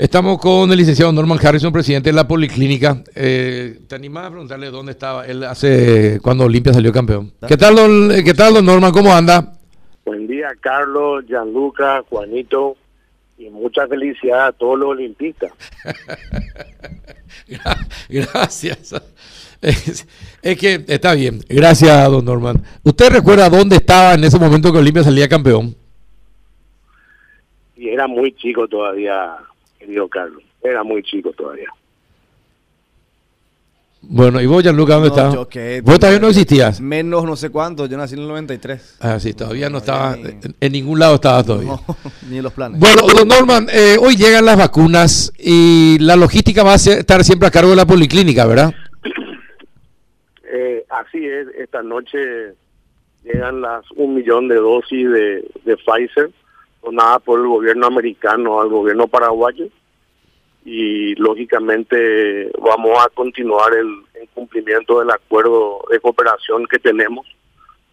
Estamos con el licenciado Norman Harrison, presidente de la Policlínica. Eh, ¿Te animas a preguntarle dónde estaba él hace cuando Olimpia salió campeón? ¿Qué tal, don, eh, ¿Qué tal, don Norman? ¿Cómo anda? Buen día, Carlos, Gianluca, Juanito, y mucha felicidad a todos los olimpistas. Gracias. Es, es, que está bien. Gracias, don Norman. ¿Usted recuerda dónde estaba en ese momento que Olimpia salía campeón? Y era muy chico todavía, querido Carlos. Era muy chico todavía. Bueno, ¿y vos, Gianluca, dónde No, estabas? yo qué, ¿Vos todavía no existías? Menos no sé cuánto, yo nací en el 93. Ah, sí, todavía no No, estaba, ni- en, en ningún lado estaba todavía. No, ni en los planes. Bueno, don Norman, eh, hoy llegan las vacunas y la logística va a ser- estar siempre a cargo de la policlínica, ¿verdad? Eh, así es, esta noche llegan las un millón de dosis de, de Pfizer donadas por el gobierno americano al gobierno paraguayo. Y lógicamente vamos a continuar el, cumplimiento del acuerdo de cooperación que tenemos,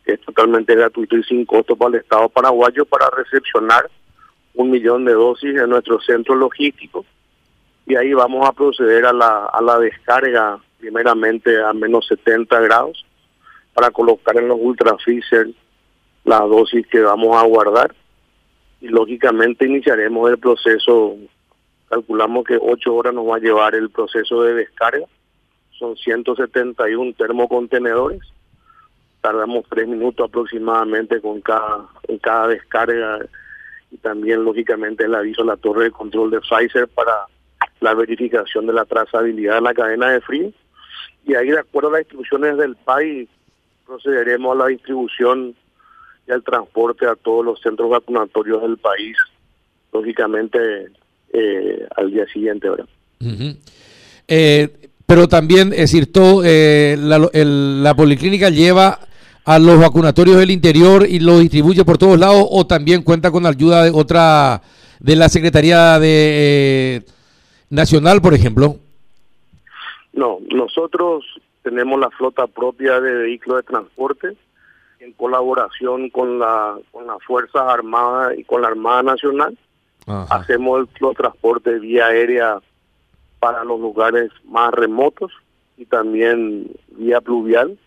que es totalmente gratuito y sin costo para el Estado paraguayo para recepcionar un millón de dosis en nuestro centro logístico. Y ahí vamos a proceder a la, a la descarga primeramente a menos 70 grados para colocar en los ultrafreezer la dosis que vamos a guardar y lógicamente iniciaremos el proceso calculamos que 8 horas nos va a llevar el proceso de descarga son 171 termocontenedores tardamos 3 minutos aproximadamente con cada en cada descarga y también lógicamente el aviso a la torre de control de Pfizer para la verificación de la trazabilidad de la cadena de frío. Y ahí de acuerdo a las instrucciones del país procederemos a la distribución y al transporte a todos los centros vacunatorios del país, lógicamente eh, al día siguiente, ¿verdad? Eh, pero también, es decir, todo, eh, la, el- la policlínica lleva a los vacunatorios del interior y los distribuye por todos lados o también cuenta con ayuda de otra, de la Secretaría de eh, Nacional, por ejemplo. No, nosotros tenemos la flota propia de vehículos de transporte en colaboración con la con las Fuerzas Armadas y con la Armada Nacional. Ajá. Hacemos el, los transportes vía aérea para los lugares más remotos y también vía pluvial,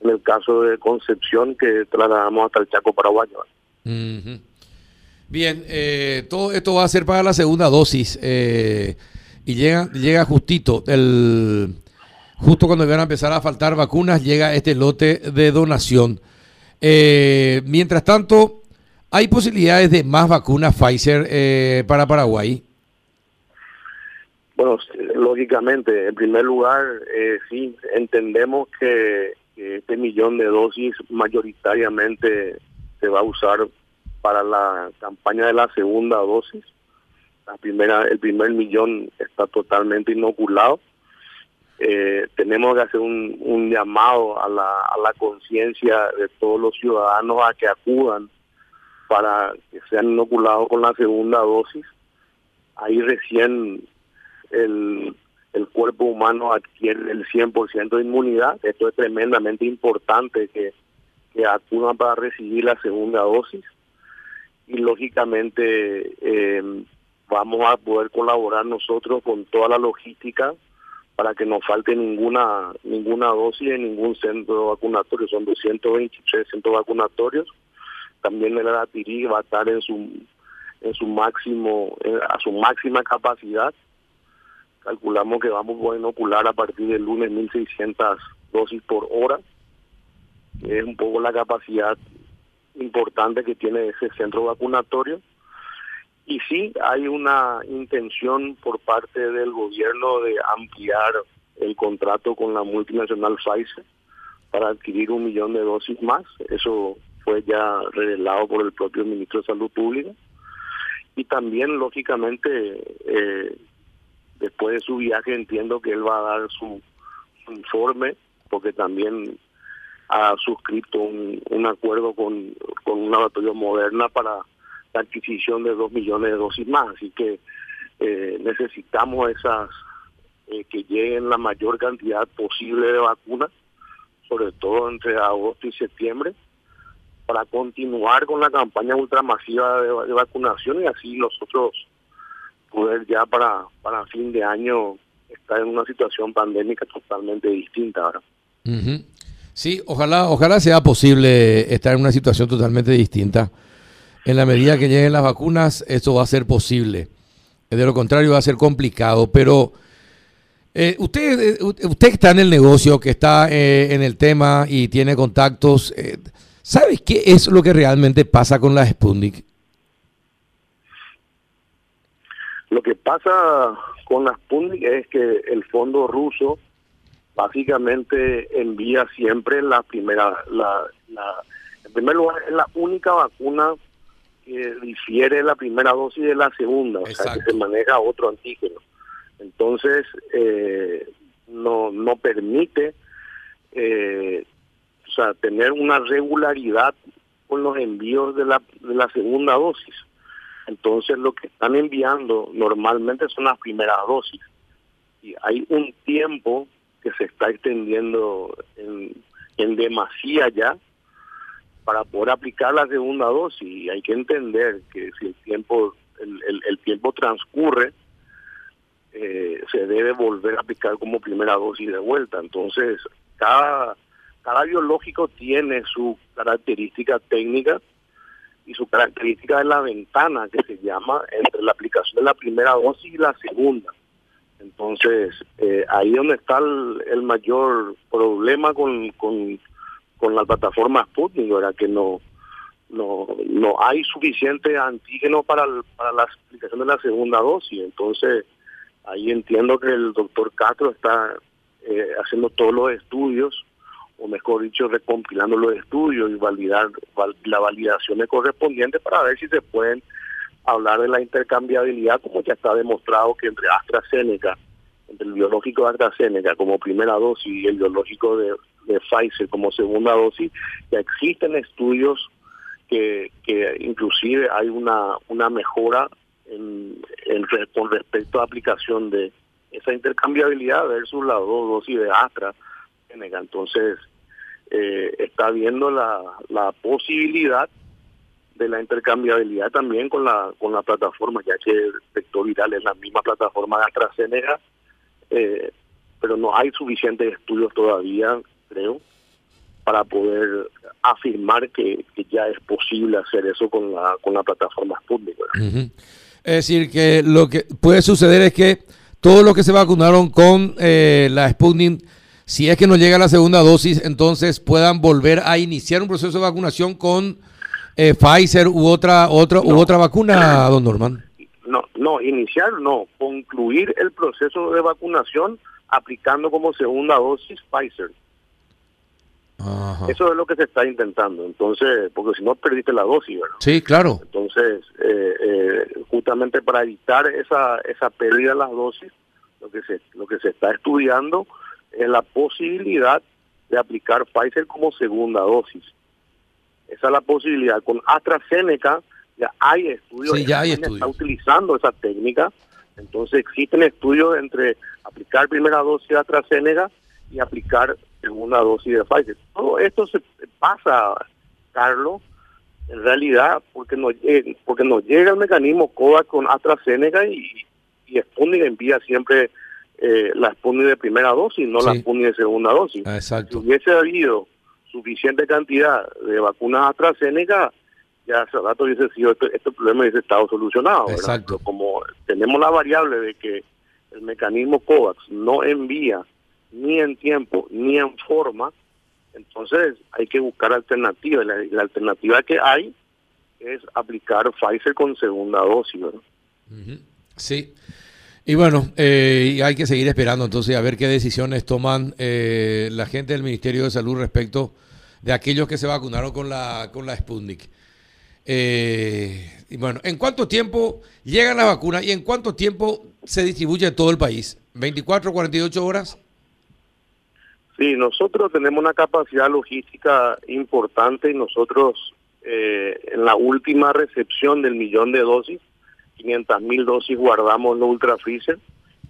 en el caso de Concepción, que trasladamos hasta el Chaco Paraguayo. Ujú. Bien, eh, todo esto va a ser para la segunda dosis eh, y llega, llega justito, el, justo cuando van a empezar a faltar vacunas, llega este lote de donación. Eh, mientras tanto, ¿hay posibilidades de más vacunas Pfizer eh, para Paraguay? Bueno, sí, lógicamente, en primer lugar, eh, sí, entendemos que, que este millón de dosis mayoritariamente se va a usar para la campaña de la segunda dosis. La primera, el primer millón está totalmente inoculado. Eh, tenemos que hacer un, un llamado a la, a la conciencia de todos los ciudadanos a que acudan para que sean inoculados con la segunda dosis. Ahí recién el, el cuerpo humano adquiere el 100% de inmunidad. Esto es tremendamente importante que, que acudan para recibir la segunda dosis. Y lógicamente eh, vamos a poder colaborar nosotros con toda la logística para que no falte ninguna ninguna dosis en ningún centro vacunatorio. Son 223 centros vacunatorios. También el Aratirí va a estar en su en su máximo eh, a su máxima capacidad calculamos que vamos a inocular a partir del lunes 1.600 dosis por hora, es un poco la capacidad importante que tiene ese centro vacunatorio. Y sí, hay una intención por parte del gobierno de ampliar el contrato con la multinacional Pfizer para adquirir un millón de dosis más. Eso fue ya revelado por el propio ministro de Salud Pública. Y también, lógicamente, eh, después de su viaje entiendo que él va a dar su, informe porque también ha suscrito un, acuerdo con, con un laboratorio moderna para la adquisición de dos millones de dosis más así que eh, necesitamos esas eh, que lleguen la mayor cantidad posible de vacunas sobre todo entre agosto y septiembre para continuar con la campaña ultramasiva de, de vacunación y así nosotros poder ya para, para fin de año estar en una situación pandémica totalmente distinta ahora. Sí, ojalá, ojalá sea posible estar en una situación totalmente distinta. En la medida que lleguen las vacunas, eso va a ser posible. De lo contrario, va a ser complicado. Pero eh, usted, eh, usted está en el negocio, que está eh, en el tema y tiene contactos. ¿Sabe qué es lo que realmente pasa con la Sputnik? Lo que pasa con la Sputnik es que el fondo ruso básicamente envía siempre la primera, la, en primer lugar es la única vacuna que difiere la primera dosis de la segunda, o sea que se maneja otro antígeno. Entonces, eh, no, no permite eh, o sea, tener una regularidad con los envíos de la, de la segunda dosis. Entonces, lo que están enviando normalmente son las primeras dosis. Y hay un tiempo que se está extendiendo en, en demasía ya para poder aplicar la segunda dosis. Y hay que entender que si el tiempo, el, el, tiempo transcurre, eh, se debe volver a aplicar como primera dosis de vuelta. Entonces, cada, cada biológico tiene su característica técnica y su característica de la ventana que se llama entre la aplicación de la primera dosis y la segunda. Entonces, eh, ahí donde está el, mayor problema con, con la plataforma Sputnik, que no, no, no hay suficiente antígeno para, para la aplicación de la segunda dosis. Entonces, ahí entiendo que el doctor Castro está eh, haciendo todos los estudios, o mejor dicho, recompilando los estudios y validar la validación correspondiente para ver si se pueden hablar de la intercambiabilidad, como ya está demostrado que entre AstraZeneca, entre el biológico de AstraZeneca como primera dosis y el biológico de, Pfizer como segunda dosis, ya existen estudios que, que inclusive hay una, una mejora en, con respecto a aplicación de esa intercambiabilidad versus las dos dosis de AstraZeneca. Entonces, eh, está viendo la, la posibilidad de la intercambiabilidad también con la con la plataforma, ya que el vector viral es la misma plataforma de AstraZeneca, eh, pero no hay suficientes estudios todavía, creo, para poder afirmar que, ya es posible hacer eso con la con la plataforma Sputnik. Es decir, que lo que puede suceder es que todos los que se vacunaron con eh, la Sputnik, si es que no llega la segunda dosis, entonces puedan volver a iniciar un proceso de vacunación con eh, Pfizer u otra otra u otra vacuna, don Norman? No, no, iniciar no, concluir el proceso de vacunación aplicando como segunda dosis Pfizer. Eso es lo que se está intentando, entonces, porque si no perdiste la dosis, ¿verdad? Sí, claro. Entonces, eh, eh, justamente para evitar esa esa pérdida de las dosis, lo que se lo que se está estudiando es la posibilidad de aplicar Pfizer como segunda dosis. Esa es la posibilidad. Con AstraZeneca ya hay estudios. Sí, ya hay estudios. Está utilizando esa técnica. Entonces existen estudios entre aplicar primera dosis de AstraZeneca y aplicar segunda dosis de Pfizer. Todo esto se pasa, Carlos, en realidad porque nos, porque nos llega el mecanismo COVAX con AstraZeneca y, y Sputnik envía siempre eh, la Sputnik de primera dosis, no la Sputnik de segunda dosis. Exacto. Si hubiese habido suficiente cantidad de vacunas AstraZeneca, ya hace rato hubiese sido este, este problema hubiese estado solucionado. Exacto. como tenemos la variable de que el mecanismo COVAX no envía ni en tiempo ni en forma, entonces hay que buscar alternativas. La, alternativa que hay es aplicar Pfizer con segunda dosis. Sí. Y bueno, eh, hay que seguir esperando entonces a ver qué decisiones toman eh, la gente del Ministerio de Salud respecto de aquellos que se vacunaron con la, con la Sputnik. Eh, y bueno, ¿en cuánto tiempo llega la vacuna y en cuánto tiempo se distribuye en todo el país? ¿24, 48 horas? Sí, nosotros tenemos una capacidad logística importante y nosotros en la última recepción del millón de dosis 500 mil dosis guardamos en los ultra freezer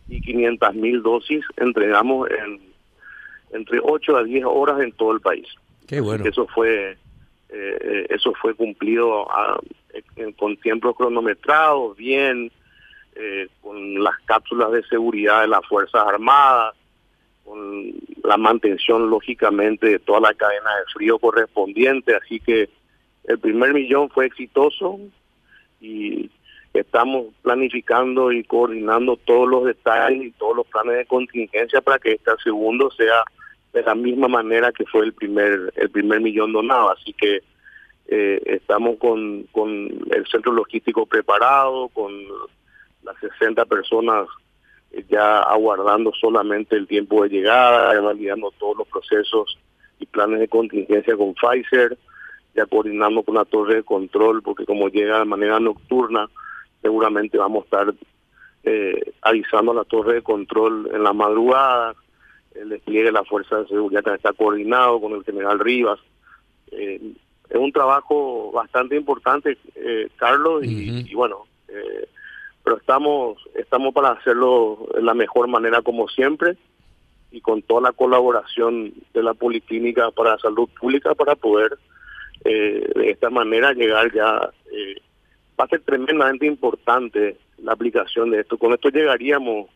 y 500 mil dosis entregamos en entre 8 a 10 horas en todo el país. Qué bueno. Eso fue eh, eso fue cumplido con tiempos cronometrados, bien, eh, con las cápsulas de seguridad de las Fuerzas Armadas, con la mantención lógicamente de toda la cadena de frío correspondiente, así que el primer millón fue exitoso y estamos planificando y coordinando todos los detalles y todos los planes de contingencia para que este segundo sea de la misma manera que fue el primer el primer millón donado. Así que eh, estamos con, con el centro logístico preparado con las 60 personas ya aguardando solamente el tiempo de llegada, validando todos los procesos y planes de contingencia con Pfizer, ya coordinando con la torre de control, porque como llega de manera nocturna, seguramente vamos a estar eh, avisando a la torre de control en la madrugada, el despliegue de la fuerza de seguridad está coordinado con el general Rivas. Eh, es un trabajo bastante importante, eh, Carlos, y, y, bueno, eh, pero estamos estamos para hacerlo de la mejor manera como siempre y con toda la colaboración de la Policlínica para Salud Pública para poder eh, de esta manera llegar ya eh, va a ser tremendamente importante la aplicación de esto. Con esto llegaríamos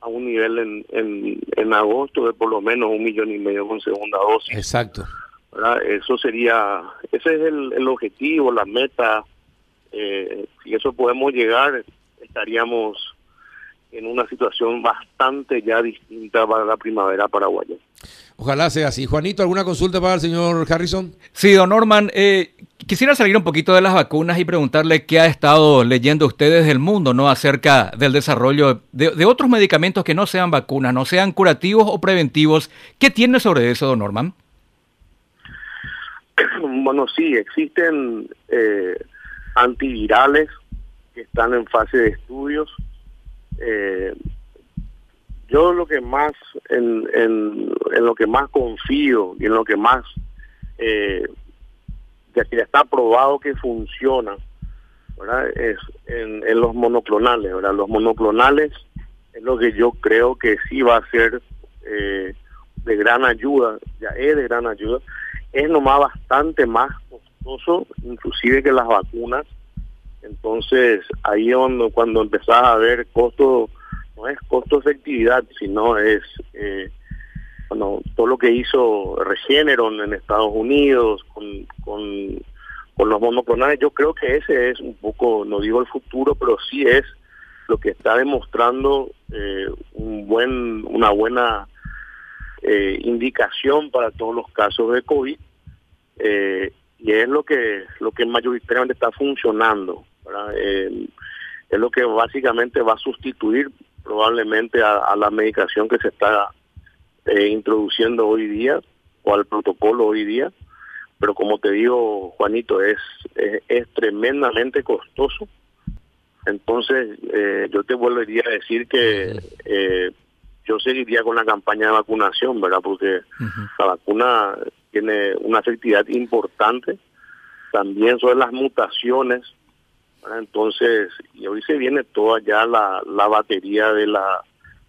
a un nivel en, en, en agosto de por lo menos un millón y medio con segunda dosis. Exacto. Eso sería ese es el, el objetivo la meta eh, si eso podemos llegar, estaríamos en una situación bastante ya distinta para la primavera paraguaya. Ojalá sea así. Juanito, ¿alguna consulta para el señor Harrison? Sí, don Norman, eh, quisiera salir un poquito de las vacunas y preguntarle qué ha estado leyendo ustedes del mundo, ¿no? Acerca del desarrollo de, de, otros medicamentos que no sean vacunas, no sean curativos o preventivos. ¿Qué tiene sobre eso, don Norman? Bueno, sí, existen eh, antivirales que están en fase de estudios. Eh, yo lo que más, en, en, lo que más confío y en lo que más, eh, ya ya está probado que funciona, es en, en los monoclonales. ¿verdad? Los monoclonales es lo que yo creo que sí va a ser eh, de gran ayuda, ya es de gran ayuda. Es nomás bastante más costoso, inclusive que las vacunas. Entonces, ahí cuando, cuando empezás a ver costo, no es costo-efectividad, sino es eh, bueno, todo lo que hizo Regeneron en Estados Unidos con, con, con los monoclonales. Yo creo que ese es un poco, no digo el futuro, pero sí es lo que está demostrando eh, un buen, una buena eh, indicación para todos los casos de COVID. Eh, y es lo que lo que mayoritariamente está funcionando eh, es lo que básicamente va a sustituir probablemente a, a la medicación que se está eh, introduciendo hoy día o al protocolo hoy día. Pero como te digo Juanito es es, es tremendamente costoso. Entonces eh, yo te volvería a decir que eh, yo seguiría con la campaña de vacunación verdad porque uh -huh. la vacuna tiene una efectividad importante también sobre las mutaciones entonces y hoy se viene toda ya la, la batería de la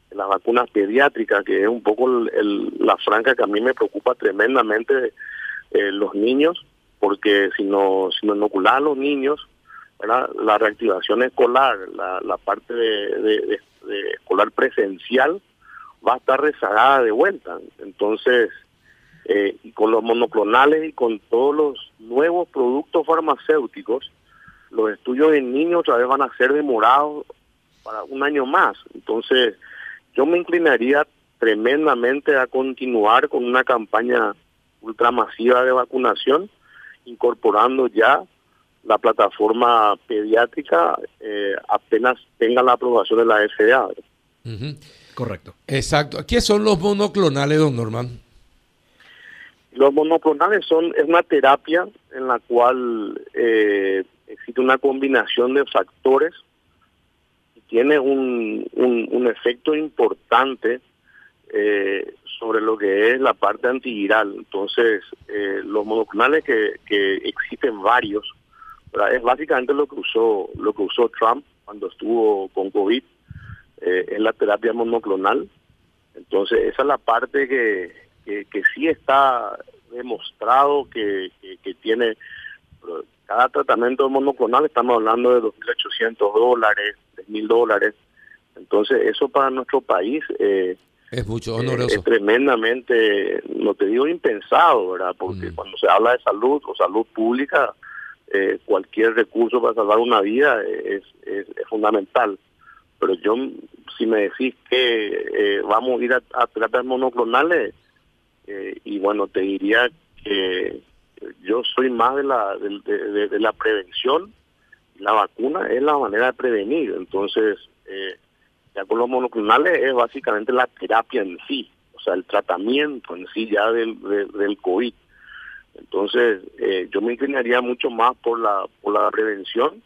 de las vacunas pediátricas que es un poco el, el, la franca que a mí me preocupa tremendamente eh, los niños porque si no si no inocular a los niños la reactivación escolar la, la parte de, de, de escolar presencial va a estar rezagada de vuelta. Entonces eh, y con los monoclonales y con todos los nuevos productos farmacéuticos, los estudios en niños otra vez van a ser demorados para un año más. Entonces, yo me inclinaría tremendamente a continuar con una campaña ultramasiva de vacunación, incorporando ya la plataforma pediátrica eh, apenas tenga la aprobación de la FDA. Uh -huh. Correcto. Exacto. ¿Qué son los monoclonales, don Norman? Los monoclonales son es una terapia en la cual eh, existe una combinación de factores y tiene un, un, efecto importante eh, sobre lo que es la parte antiviral. Entonces, eh, los monoclonales que, que existen varios, es básicamente lo que usó lo que usó Trump cuando estuvo con COVID, eh, es la terapia monoclonal. Entonces, esa es la parte que que, que sí está demostrado que, que, que tiene cada tratamiento monoclonal, estamos hablando de 2.800 dólares, de 10 mil dólares. Entonces, eso para nuestro país eh, es mucho eh, honoroso. es tremendamente, no te digo impensado, ¿verdad? Porque Mm. cuando se habla de salud o salud pública, eh, cualquier recurso para salvar una vida es, es, es fundamental. Pero yo, si me decís que eh, vamos a ir a, a terapias monoclonales, eh, y bueno, te diría que yo soy más de la, de, de- de la prevención. La vacuna es la manera de prevenir. Entonces, eh, ya con los monoclonales es básicamente la terapia en sí, o sea, el tratamiento en sí ya del, de- del COVID. Entonces, eh, yo me inclinaría mucho más por la, por la prevención.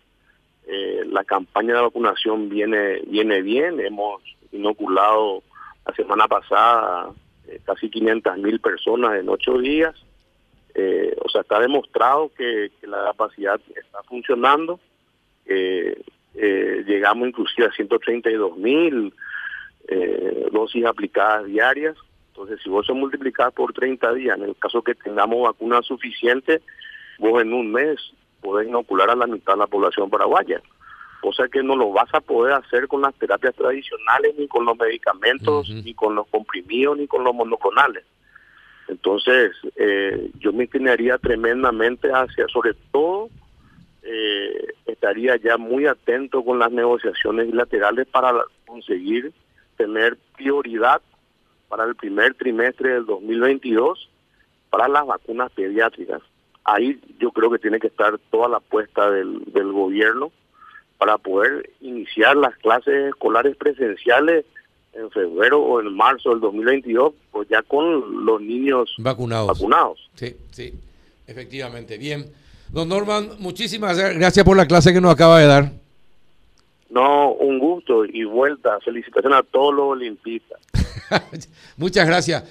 Eh, la campaña de vacunación viene, viene bien. Hemos inoculado la semana pasada casi 500 mil personas en ocho días. Eh, o sea, está demostrado que, que la capacidad está funcionando. Eh, eh, llegamos inclusive a 132 mil eh, dosis aplicadas diarias. Entonces, si vos se multiplicás por 30 días, en el caso que tengamos vacunas suficientes, vos en un mes podés inocular a la mitad de la población paraguaya. O sea que no lo vas a poder hacer con las terapias tradicionales, ni con los medicamentos, ni con los comprimidos, ni con los monoclonales. Entonces, eh, yo me inclinaría tremendamente hacia, sobre todo, eh, estaría ya muy atento con las negociaciones bilaterales para conseguir tener prioridad para el primer trimestre del 2022 para las vacunas pediátricas. Ahí yo creo que tiene que estar toda la apuesta del, del gobierno para poder iniciar las clases escolares presenciales en febrero o en marzo del 2022, pues ya con los niños Vacunados. vacunados. Sí, sí, efectivamente. Bien. Don Norman, muchísimas gracias por la clase que nos acaba de dar. No, un gusto y vuelta. Felicitaciones a todos los olimpistas. Muchas gracias.